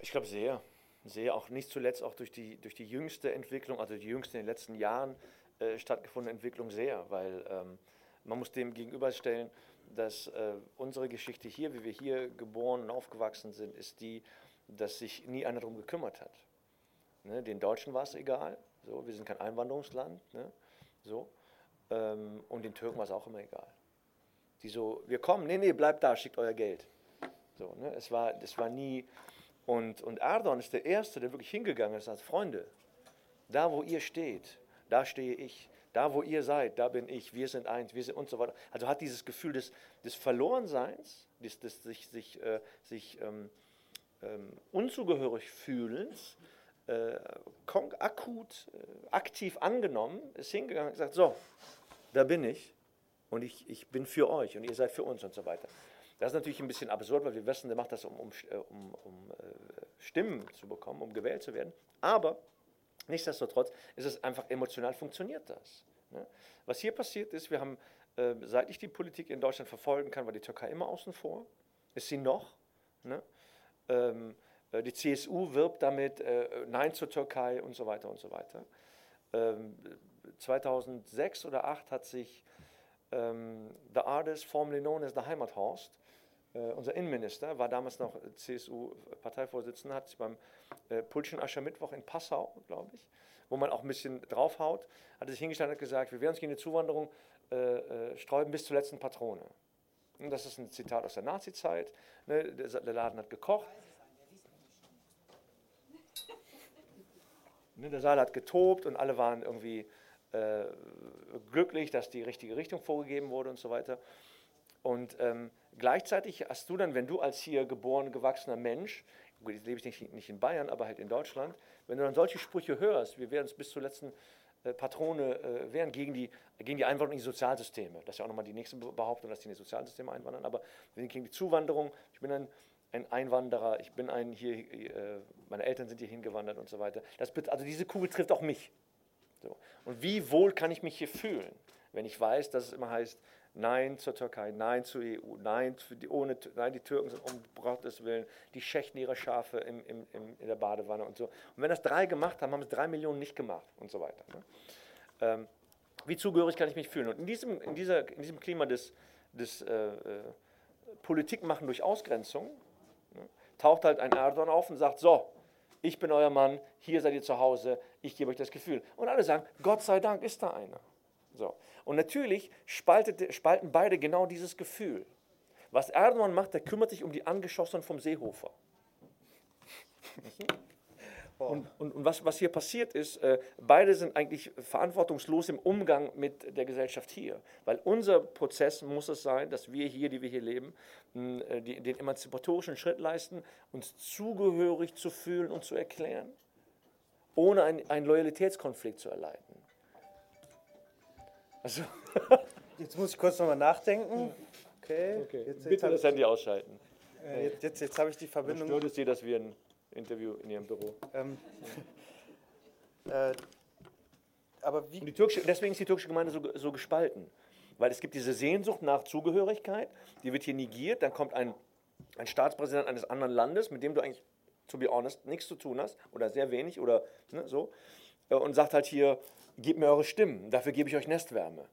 Ich glaube sehr. Sehr, auch nicht zuletzt auch durch die, durch die jüngste Entwicklung, also die jüngste in den letzten Jahren äh, stattgefundene Entwicklung sehr, weil ähm, man muss dem gegenüberstellen, dass äh, unsere Geschichte hier, wie wir hier geboren und aufgewachsen sind, ist die, dass sich nie einer darum gekümmert hat. Ne, den Deutschen war es egal, so, wir sind kein Einwanderungsland, ne, so, ähm, und den Türken war es auch immer egal. Die so, wir kommen, nee, nee, bleibt da, schickt euer Geld. So, ne, es, war, es war nie, und, und Erdogan ist der Erste, der wirklich hingegangen ist als Freunde, da wo ihr steht, da stehe ich. Da, wo ihr seid, da bin ich, wir sind eins, wir sind und so weiter. Also hat dieses Gefühl des, des Verlorenseins, des, des sich, sich, äh, sich ähm, ähm, unzugehörig fühlens, äh, akut, äh, aktiv angenommen, ist hingegangen und gesagt, so, da bin ich und ich, ich bin für euch und ihr seid für uns und so weiter. Das ist natürlich ein bisschen absurd, weil wir wissen, der macht das, um, um, um, um äh, Stimmen zu bekommen, um gewählt zu werden. Aber Nichtsdestotrotz ist es einfach emotional funktioniert das. Ne? Was hier passiert ist, wir haben, äh, seit ich die Politik in Deutschland verfolgen kann, war die Türkei immer außen vor. Ist sie noch? Ne? Ähm, äh, die CSU wirbt damit äh, Nein zur Türkei und so weiter und so weiter. Ähm, 2006 oder 2008 hat sich ähm, The Artist, formerly known as the Heimathorst, äh, unser Innenminister war damals noch CSU-Parteivorsitzender, hat sich beim äh, Pulschen Aschermittwoch in Passau, glaube ich, wo man auch ein bisschen draufhaut, hat sich hingestellt und gesagt, wir werden uns gegen die Zuwanderung äh, äh, sträuben bis zur letzten Patrone. Und das ist ein Zitat aus der Nazi-Zeit. Ne, der, der, Laden hat gekocht. Ne, der Saal hat getobt und alle waren irgendwie äh, glücklich, dass die richtige Richtung vorgegeben wurde und so weiter. Und ähm, gleichzeitig hast du dann, wenn du als hier geboren, gewachsener Mensch, gut, jetzt lebe ich nicht, nicht, in Bayern, aber halt in Deutschland, wenn du dann solche Sprüche hörst, wir werden es bis zur letzten äh, Patrone äh, wehren gegen die, gegen die Einwanderung in die Sozialsysteme. Das ist ja auch nochmal die nächste Behauptung, dass die in die Sozialsysteme einwandern, aber wir sind gegen die Zuwanderung. Ich bin ein, ein Einwanderer, ich bin ein hier, äh, meine Eltern sind hier hingewandert und so weiter. Das, also diese Kugel trifft auch mich. So. Und wie wohl kann ich mich hier fühlen, wenn ich weiß, dass es immer heißt, Nein zur Türkei, Nein zur EU, Nein, die, ohne, nein die Türken sind um Gottes Willen, die schächten ihre Schafe im, im, im, in der Badewanne und so. Und wenn das drei gemacht haben, haben es drei Millionen nicht gemacht und so weiter. Ne? Ähm, wie zugehörig kann ich mich fühlen? Und in diesem, in dieser, in diesem Klima des, des äh, äh, Politikmachen durch Ausgrenzung ne, taucht halt ein Erdogan auf und sagt, so, ich bin euer Mann, hier seid ihr zu Hause, ich gebe euch das Gefühl. Und alle sagen, Gott sei Dank ist da einer. So. Und natürlich spaltet, spalten beide genau dieses Gefühl. Was Erdogan macht, der kümmert sich um die Angeschossenen vom Seehofer. (laughs) Und, und, und was, was, hier passiert ist, äh, beide sind eigentlich verantwortungslos im Umgang mit der Gesellschaft hier. Weil unser Prozess muss es sein, dass wir hier, die wir hier leben, mh, äh, die, den emanzipatorischen Schritt leisten, uns zugehörig zu fühlen und zu erklären, ohne einen Loyalitätskonflikt zu erleiden. Also. (laughs) jetzt muss ich kurz nochmal nachdenken. Okay. okay. Jetzt, Bitte jetzt das Handy ausschalten. Äh, jetzt jetzt, jetzt habe ich die Verbindung. Stört es Sie, dass wir ein Interview in Ihrem Büro? Ähm, (laughs) äh, aber wie? Die türkische, deswegen ist die türkische Gemeinde so, so gespalten. Weil es gibt diese Sehnsucht nach Zugehörigkeit, die wird hier negiert. Dann kommt ein, ein Staatspräsident eines anderen Landes, mit dem du eigentlich, to be honest, nichts zu tun hast oder sehr wenig oder ne, so, äh, und sagt halt hier, gebt mir eure Stimmen, dafür gebe ich euch Nestwärme.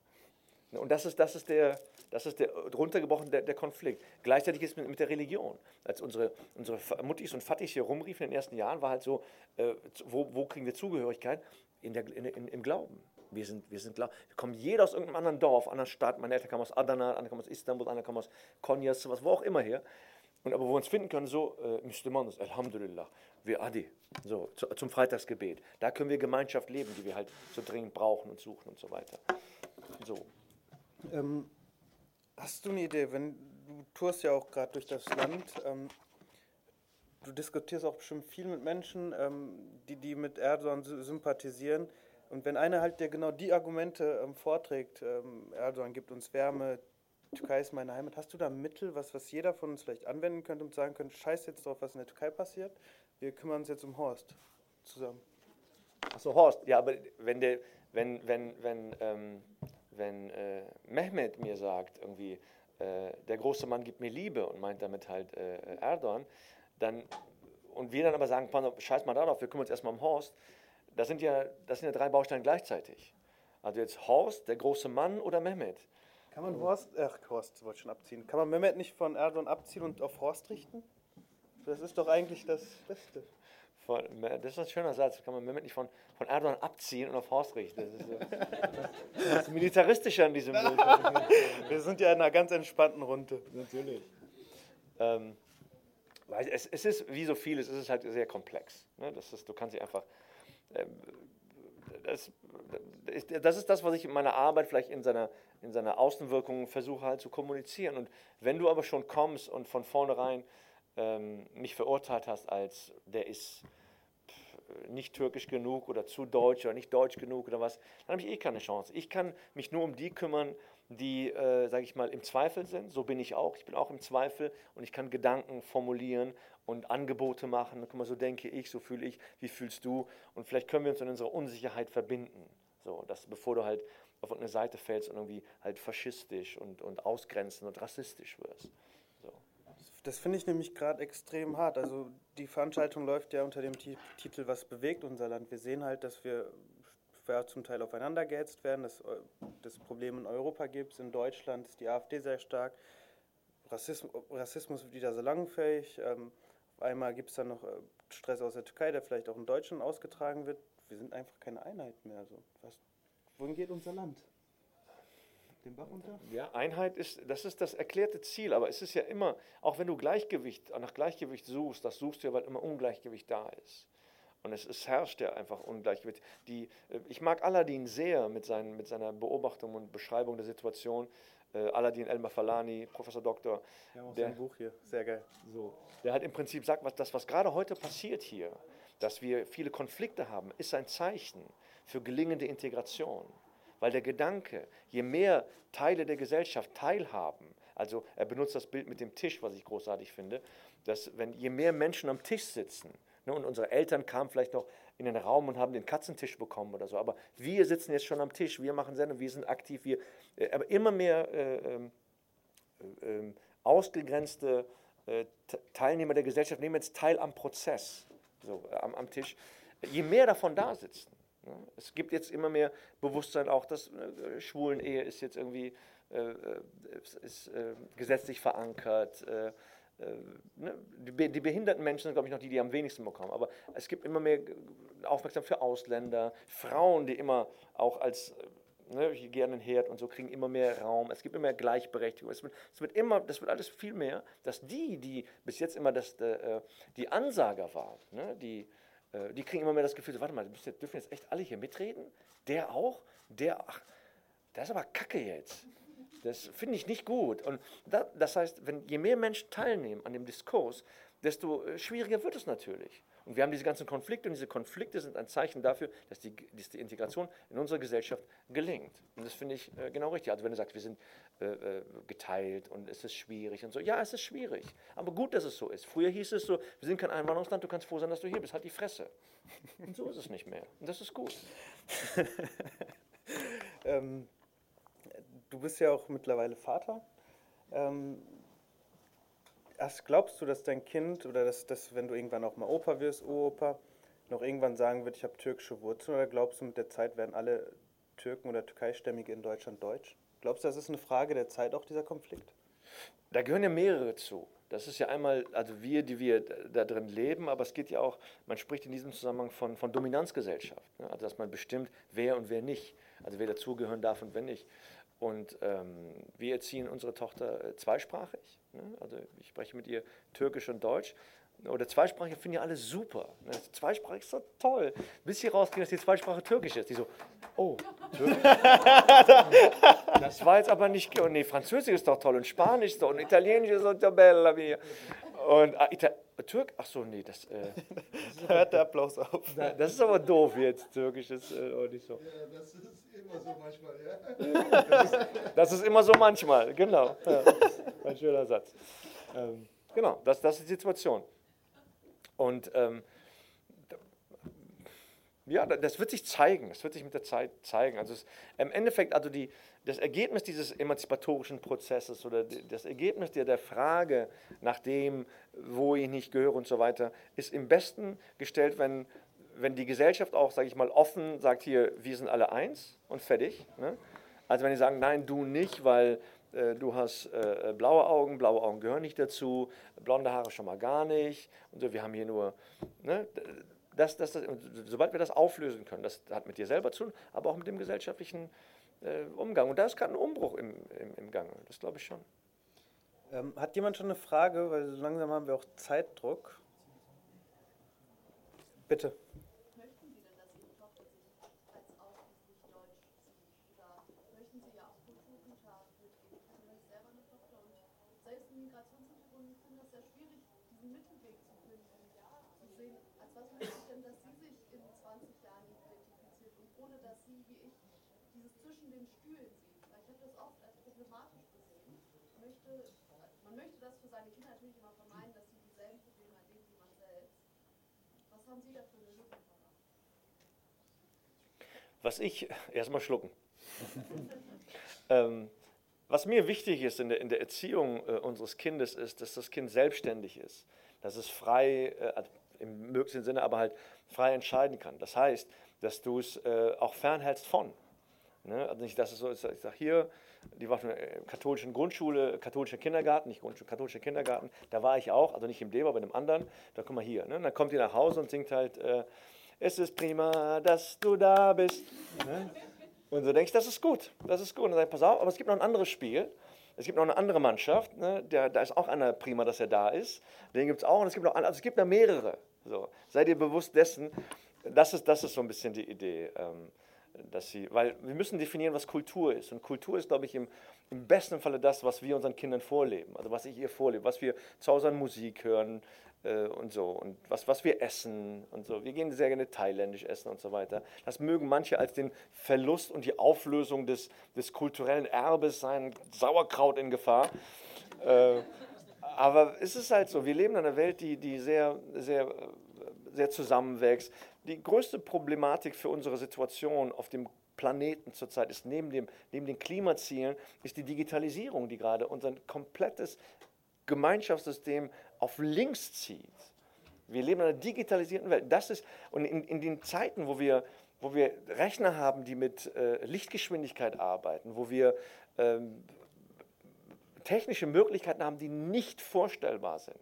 Und das ist, das ist der, das ist der runtergebrochen der, der Konflikt. Gleichzeitig ist mit, mit, der Religion. Als unsere, unsere Muttis und Fattis hier rumriefen in den ersten Jahren, war halt so, äh, wo, wo, kriegen wir Zugehörigkeit? In der, in, in, Im Glauben. Wir sind, wir sind wir kommen jeder aus irgendeinem anderen Dorf, anderen Stadt. Meine Eltern kamen aus Adana, andere kommen aus Istanbul, andere kommen aus Konyas, sowas, wo auch immer her. Und aber wo wir uns finden können, so, äh, Müslümanos, Alhamdulillah, wir Adi, so, zu, zum Freitagsgebet. Da können wir Gemeinschaft leben, die wir halt so dringend brauchen und suchen und so weiter. So. Ähm, hast du eine Idee, wenn du tourst ja auch gerade durch das Land, ähm, du diskutierst auch bestimmt viel mit Menschen, ähm, die, die mit Erdogan sympathisieren. Und wenn einer halt dir genau die Argumente ähm, vorträgt, ähm, Erdogan gibt uns Wärme, Türkei ist meine Heimat. Hast du da Mittel, was, was jeder von uns vielleicht anwenden könnte, um zu sagen könnte, scheiß jetzt drauf, was in der Türkei passiert? Wir kümmern uns jetzt um Horst zusammen. Achso, Horst, ja, aber wenn, der, wenn, wenn, wenn, ähm, wenn äh, Mehmet mir sagt, irgendwie, äh, der große Mann gibt mir Liebe und meint damit halt äh, Erdogan, dann und wir dann aber sagen, scheiß mal darauf, wir kümmern uns erstmal um Horst, das sind, ja, das sind ja drei Bausteine gleichzeitig. Also jetzt Horst, der große Mann oder Mehmet. Kann man Horst, ach Horst wollte schon abziehen, kann man Mehmet nicht von Erdogan abziehen und auf Horst richten? Das ist doch eigentlich das Beste. Von, das ist ein schöner Satz. Kann man Mehmet nicht von, von Erdogan abziehen und auf Horst richten. Das ist, so, das ist militaristischer in diesem Bild. (laughs) Wir sind ja in einer ganz entspannten Runde. Natürlich. Ähm, es, es, ist, wie so vieles, es ist halt sehr komplex. Ne? Das ist, du kannst sie einfach. Ähm, das, das ist das, was ich in meiner Arbeit vielleicht in seiner, in seiner Außenwirkung versuche halt zu kommunizieren. Und wenn du aber schon kommst und von vornherein ähm, mich verurteilt hast als der ist nicht türkisch genug oder zu deutsch oder nicht deutsch genug oder was, dann habe ich eh keine Chance. Ich kann mich nur um die kümmern, die, äh, sage ich mal, im Zweifel sind. So bin ich auch. Ich bin auch im Zweifel und ich kann Gedanken formulieren und Angebote machen. Guck mal, so denke ich, so fühle ich, wie fühlst du? Und vielleicht können wir uns in unserer Unsicherheit verbinden. So, dass, bevor du halt auf eine Seite fällst und irgendwie halt faschistisch und, und ausgrenzend und rassistisch wirst. So. Das finde ich nämlich gerade extrem hart. Also die Veranstaltung läuft ja unter dem Titel Was bewegt unser Land. Wir sehen halt, dass wir zum Teil aufeinander gehetzt werden, dass es Probleme in Europa gibt, in Deutschland ist die AfD sehr stark, Rassismus, Rassismus wieder so langfähig, ähm, einmal gibt es dann noch äh, Stress aus der Türkei, der vielleicht auch in Deutschland ausgetragen wird. Wir sind einfach keine Einheit mehr. Also, was, wohin geht unser Land? Den Bach runter? Ja, Einheit ist, das ist das erklärte Ziel, aber es ist ja immer, auch wenn du Gleichgewicht, nach Gleichgewicht suchst, das suchst du ja, weil immer Ungleichgewicht da ist. Und es, es herrscht ja einfach Ungleichgewicht. Die, äh, ich mag Aladdin sehr mit, seinen, mit seiner Beobachtung und Beschreibung der Situation. Äh, Aladdin Elmar Falani, Professor Doktor. Ja, auch der, sein Buch hier, sehr geil. So, der halt im Prinzip sagt, was, das, was gerade heute passiert hier, dass wir viele Konflikte haben, ist ein Zeichen für gelingende Integration. Weil der Gedanke, je mehr Teile der Gesellschaft teilhaben, also er benutzt das Bild mit dem Tisch, was ich großartig finde, dass wenn je mehr Menschen am Tisch sitzen, Ne, und unsere Eltern kamen vielleicht noch in den Raum und haben den Katzentisch bekommen oder so. Aber wir sitzen jetzt schon am Tisch, wir machen Sendung, wir sind aktiv, wir, äh, aber immer mehr äh, ähm, äh, äh, ausgegrenzte Teilnehmer der Gesellschaft nehmen jetzt teil am Prozess, so, am, am Tisch. Je mehr davon da sitzen, ne? es gibt jetzt immer mehr Bewusstsein auch, dass äh, Schwulen-Ehe ist jetzt irgendwie äh, ist, gesetzlich verankert äh, die, die, behinderten Menschen sind, glaube ich, noch die, die am wenigsten bekommen. Aber es gibt immer mehr Aufmerksamkeit für Ausländer, Frauen, die immer auch als ne, ich gehe an den Herd und so kriegen immer mehr Raum. Es gibt immer mehr Gleichberechtigung. Es wird, es wird immer, das wird alles viel mehr, dass die, die bis jetzt immer das, äh, die Ansager waren, ne, die, äh, die kriegen immer mehr das Gefühl, warte mal, dürfen jetzt echt alle hier mitreden? Der auch? Der, ach, das ist aber kacke jetzt. Das finde ich nicht gut. Und das heißt, wenn je mehr Menschen teilnehmen an dem Diskurs, desto äh, schwieriger wird es natürlich. Und wir haben diese ganzen Konflikte und diese Konflikte sind ein Zeichen dafür, dass die, dass die Integration in unserer Gesellschaft gelingt. Und das finde ich äh, genau richtig. Also wenn du sagst, wir sind äh, äh, geteilt und es ist schwierig und so. Ja, es ist schwierig. Aber gut, dass es so ist. Früher hieß es so, wir sind kein Einwanderungsland, du kannst froh sein, dass du hier bist. Halt die Fresse. (laughs) Und so ist es nicht mehr. Und das ist gut. (laughs) (laughs) ähm, du bist ja auch mittlerweile Vater. Ähm, erst glaubst du, dass dein Kind oder dass, dass, wenn du irgendwann auch mal Opa wirst, Opa, noch irgendwann sagen wird, ich habe türkische Wurzeln? Oder glaubst du, mit der Zeit werden alle Türken oder Türkeistämmige in Deutschland deutsch? Glaubst du, das ist eine Frage der Zeit auch, dieser Konflikt? Da gehören ja mehrere zu. Das ist ja einmal, also wir, die wir da drin leben, aber es geht ja auch, man spricht in diesem Zusammenhang von, von Dominanzgesellschaft. Ne? Also dass man bestimmt, wer und wer nicht, also wer dazugehören darf und wer nicht. Und ähm, wir erziehen unsere Tochter äh, zweisprachig. Ne? Also ich spreche mit ihr Türkisch und Deutsch. Oder zweisprachig finden ja alle super. Ne? Zweisprachig ist so toll. Bis sie rauskriegen, dass die Zweisprache Türkisch ist. Die so, oh, Türkisch? (laughs) das war jetzt aber nicht. Und nee, Französisch ist doch toll und Spanisch ist doch und Italienisch ist doch bella mia. Und ah, Ita Türk, ach so, nee, das. Äh, (laughs) das hört der Applaus auf. (laughs) Das ist aber doof jetzt, Türkisch ist äh, auch nicht so. Ja, das ist immer so manchmal, ja. Das (laughs) ist, das ist immer so manchmal, genau. Ja, ein schöner Satz. Ähm, genau, das, das ist die Situation. Und ähm, Ja, das wird sich zeigen. Das wird sich mit der Zeit zeigen. Also es, im Endeffekt, also die, das Ergebnis dieses emanzipatorischen Prozesses oder das Ergebnis der, der Frage nach dem, wo ich nicht gehöre und so weiter, ist im besten gestellt, wenn, wenn die Gesellschaft auch, sage ich mal, offen sagt hier, wir sind alle eins und fertig. Ne? Also wenn die sagen, nein, du nicht, weil äh, du hast äh, blaue Augen, blaue Augen gehören nicht dazu, blonde Haare schon mal gar nicht und so, wir haben hier nur, ne? das, das, das, sobald wir das auflösen können, das hat mit dir selber zu tun, aber auch mit dem gesellschaftlichen äh, Umgang. Und da ist gerade ein Umbruch im, im, im Gange, das glaube ich schon. Ähm, hat jemand schon eine Frage? Weil langsam haben wir auch Zeitdruck. Bitte. Möchten Sie denn, dass Ihre Tochter sich als ausschließlich deutsch sieht? Oder möchten Sie ja auch Kulturguthaben mitgeben? Ich habe selber eine Tochter und selbst im Migrationshintergrund finde ich es sehr schwierig, diesen Mittelweg zu finden. Zu sehen, als was möchte ich denn, dass sie sich in 20 Jahren identifiziert und ohne dass sie, wie ich, dieses zwischen den Stühlen sieht. Weil ich habe das oft als problematisch gesehen. Möchte, man möchte das für seine Kinder natürlich immer vermeiden, dass sie dieselben Probleme erleben wie man selbst. Was ich, erstmal schlucken. (laughs) ähm, was mir wichtig ist in der, in der Erziehung äh, unseres Kindes, ist, dass das Kind selbstständig ist, dass es frei, äh, im möglichen Sinne, aber halt frei entscheiden kann. Das heißt, dass du es äh, auch fernhältst von. Ne? Also nicht, dass es so ist, ich sage hier, die war von der katholischen Grundschule, katholischer Kindergarten, nicht Grundschule, katholischer Kindergarten, da war ich auch, also nicht im Deva, aber in einem anderen, da guck mal hier. Ne? Dann kommt die nach Hause und singt halt, äh, es ist prima, dass du da bist. Ne? Und so denkst das ist gut, das ist gut. Und dann sag ich, pass auf, aber es gibt noch ein anderes Spiel. Es gibt noch eine andere Mannschaft, ne? Der, da ist auch einer prima, dass er da ist. Den gibt es auch und es gibt noch, also es gibt noch mehrere. So, seid ihr bewusst dessen, das ist, das ist so ein bisschen die Idee. Ähm, dass sie, weil wir müssen definieren, was Kultur ist. Und Kultur ist, glaube ich, im, im besten Falle das, was wir unseren Kindern vorleben. Also was ich ihr vorlebe, was wir zu Hause an Musik hören äh, und so. Und was, was wir essen und so. Wir gehen sehr gerne thailändisch essen und so weiter. Das mögen manche als den Verlust und die Auflösung des, des kulturellen Erbes sein. Sauerkraut in Gefahr. Äh, aber es ist halt so, wir leben in einer Welt, die, die sehr, sehr, sehr zusammenwächst die größte Problematik für unsere Situation auf dem Planeten zurzeit ist, neben, dem, neben den Klimazielen, ist die Digitalisierung, die gerade unser komplettes Gemeinschaftssystem auf links zieht. Wir leben in einer digitalisierten Welt. Das ist, und in, in den Zeiten, wo wir, wo wir Rechner haben, die mit äh, Lichtgeschwindigkeit arbeiten, wo wir ähm, technische Möglichkeiten haben, die nicht vorstellbar sind,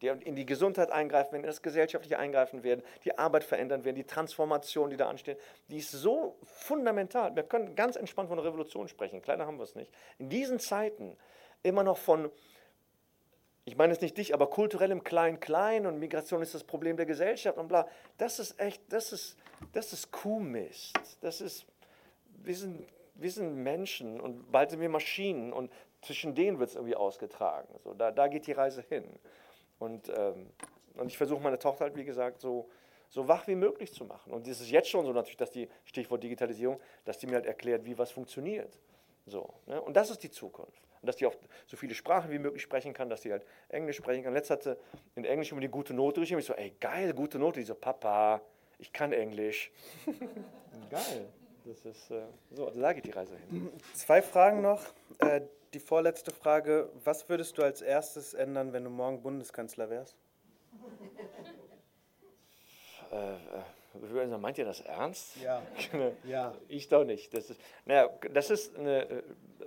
die in die Gesundheit eingreifen werden, in das Gesellschaftliche eingreifen werden, die Arbeit verändern werden, die Transformation, die da ansteht, die ist so fundamental. Wir können ganz entspannt von einer Revolution sprechen, kleiner haben wir es nicht. In diesen Zeiten immer noch von, ich meine es nicht dich, aber kulturellem Klein-Klein und Migration ist das Problem der Gesellschaft und bla, das ist echt, das ist, das ist Kuhmist. Das ist, wir sind, wir sind Menschen und bald sind wir Maschinen und zwischen denen wird es irgendwie ausgetragen. So, da, da geht die Reise hin. Und, ähm, und ich versuche meine Tochter halt, wie gesagt, so, so wach wie möglich zu machen. Und es ist jetzt schon so natürlich, dass die, Stichwort Digitalisierung, dass die mir halt erklärt, wie was funktioniert. So, ne? Und das ist die Zukunft. Und dass die auch so viele Sprachen wie möglich sprechen kann, dass die halt Englisch sprechen kann. Letztes hatte in Englisch immer die gute Note geschrieben. Ich so, ey, geil, gute Note. Ich so, Papa, ich kann Englisch. (laughs) geil. Das ist, äh, so, also da geht die Reise hin. Zwei Fragen noch. Äh, die vorletzte Frage. Was würdest du als erstes ändern, wenn du morgen Bundeskanzler wärst? Äh, äh meint ihr das ernst? Ja. (laughs) ja. Ich doch nicht. Das ist, naja, das ist eine äh,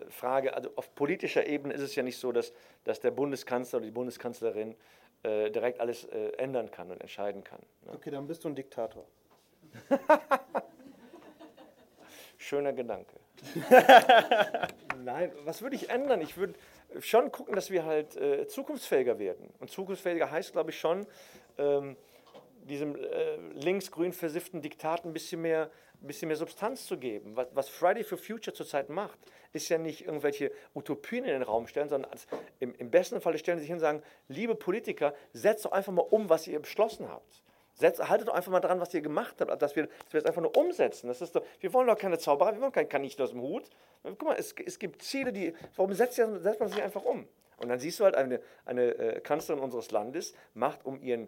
Frage, also auf politischer Ebene ist es ja nicht so, dass, dass der Bundeskanzler oder die Bundeskanzlerin äh, direkt alles äh, ändern kann und entscheiden kann. Ne? Okay, dann bist du ein Diktator. (laughs) Schöner Gedanke. (laughs) Nein, was würde ich ändern? Ich würde schon gucken, dass wir halt äh, zukunftsfähiger werden. Und zukunftsfähiger heißt, glaube ich, schon, ähm, diesem äh, links-grün versifften Diktat ein bisschen mehr, bisschen mehr Substanz zu geben. Was, was, Friday for Future zurzeit macht, ist ja nicht irgendwelche Utopien in den Raum stellen, sondern als, im, im besten Falle stellen sie sich hin und sagen, liebe Politiker, setzt doch einfach mal um, was ihr beschlossen habt. Setz, haltet doch einfach mal dran, was ihr gemacht habt, dass wir, dass wir es einfach nur umsetzen. Das ist doch, wir wollen doch keine Zauberei, wir wollen kein Kaninchen aus dem Hut. Guck mal, es, es gibt Ziele, die, warum setzt, setzt man sich einfach um? Und dann siehst du halt, eine, eine äh, Kanzlerin unseres Landes macht um ihren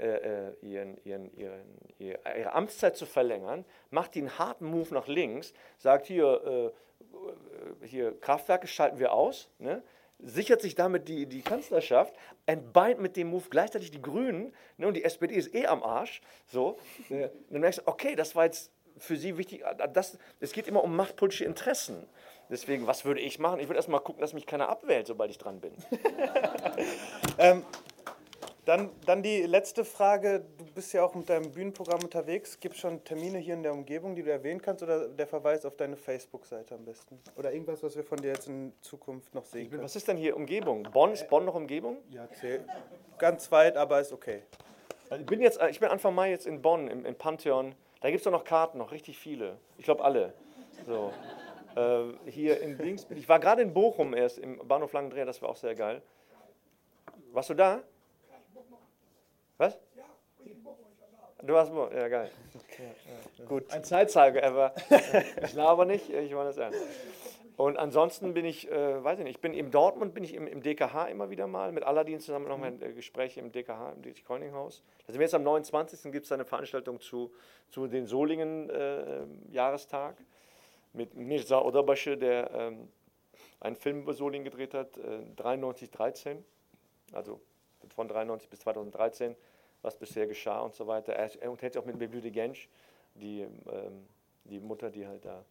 äh, äh, ihren, ihren, ihren, ihre Amtszeit zu verlängern, macht einen harten Move nach links, sagt hier, äh, hier Kraftwerke schalten wir aus, ne? Sichert sich damit die, die Kanzlerschaft, entbeint mit dem Move gleichzeitig die Grünen ne? und die SPD ist eh am Arsch. So. Ne? Dann merkst du, okay, das war jetzt für sie wichtig. Das, es geht immer um machtpolitische Interessen. Deswegen, was würde ich machen? Ich würde erstmal gucken, dass mich keiner abwählt, sobald ich dran bin. (laughs) (laughs) ähm, dann, dann die letzte Frage. Du bist ja auch mit deinem Bühnenprogramm unterwegs. Gibt es schon Termine hier in der Umgebung, die du erwähnen kannst oder der Verweis auf deine Facebook-Seite am besten? Oder irgendwas, was wir von dir jetzt in Zukunft noch sehen können? Was ist denn hier Umgebung? Bonn? Ist Bonn noch Umgebung? Ja, ganz weit, aber ist okay. Also ich, bin jetzt, ich bin Anfang Mai jetzt in Bonn, im, im Pantheon. Da gibt es doch noch Karten, noch richtig viele. Ich glaube alle. So. Äh, hier in Dings ich. war gerade in Bochum erst im Bahnhof Langendreher, das war auch sehr geil. Warst du da? Was? Du warst Bochum, ja geil. Ja, ja. Gut. Ein Zeitzeuge, ever. ich laber nicht, ich meine das ernst. Und ansonsten bin ich, äh, weiß ich nicht, ich bin in Dortmund, bin ich im, im DKH immer wieder mal, mit Aladdin zusammen noch mal äh, Gespräche im DKH, im Dietrich-Kolning-Haus. Da sind wir jetzt am 29. gibt es eine Veranstaltung zu, zu den Solingen-Jahrestag. Äh, mit Mirza Oderbasche, der ähm, einen Film über Solingen gedreht hat, äh, 93, 13, also von 93 bis 2013, was bisher geschah und so weiter. Er, er unterhält sich auch mit Beblüde Gensch, die, ähm, die Mutter, die halt da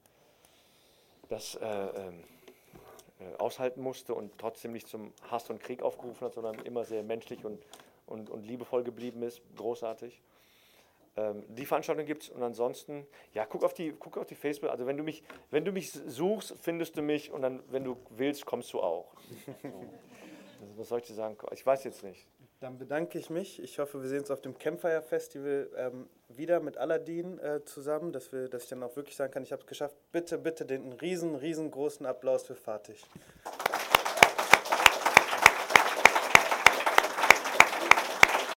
das äh, ähm, äh, aushalten musste und trotzdem nicht zum Hass und Krieg aufgerufen hat, sondern immer sehr menschlich und, und, und liebevoll geblieben ist. Großartig. Ähm, die Veranstaltung gibt es und ansonsten, ja, guck auf, die, guck auf die Facebook. Also, wenn du, mich, wenn du mich suchst, findest du mich und dann, wenn du willst, kommst du auch. (laughs) was soll ich dir sagen? Ich weiß jetzt nicht. Dann bedanke ich mich. Ich hoffe, wir sehen uns auf dem Campfire Festival ähm, wieder mit Aladdin äh, zusammen, dass, wir, dass ich dann auch wirklich sagen kann, ich habe es geschafft. Bitte, bitte den riesen, riesengroßen Applaus für Fatih.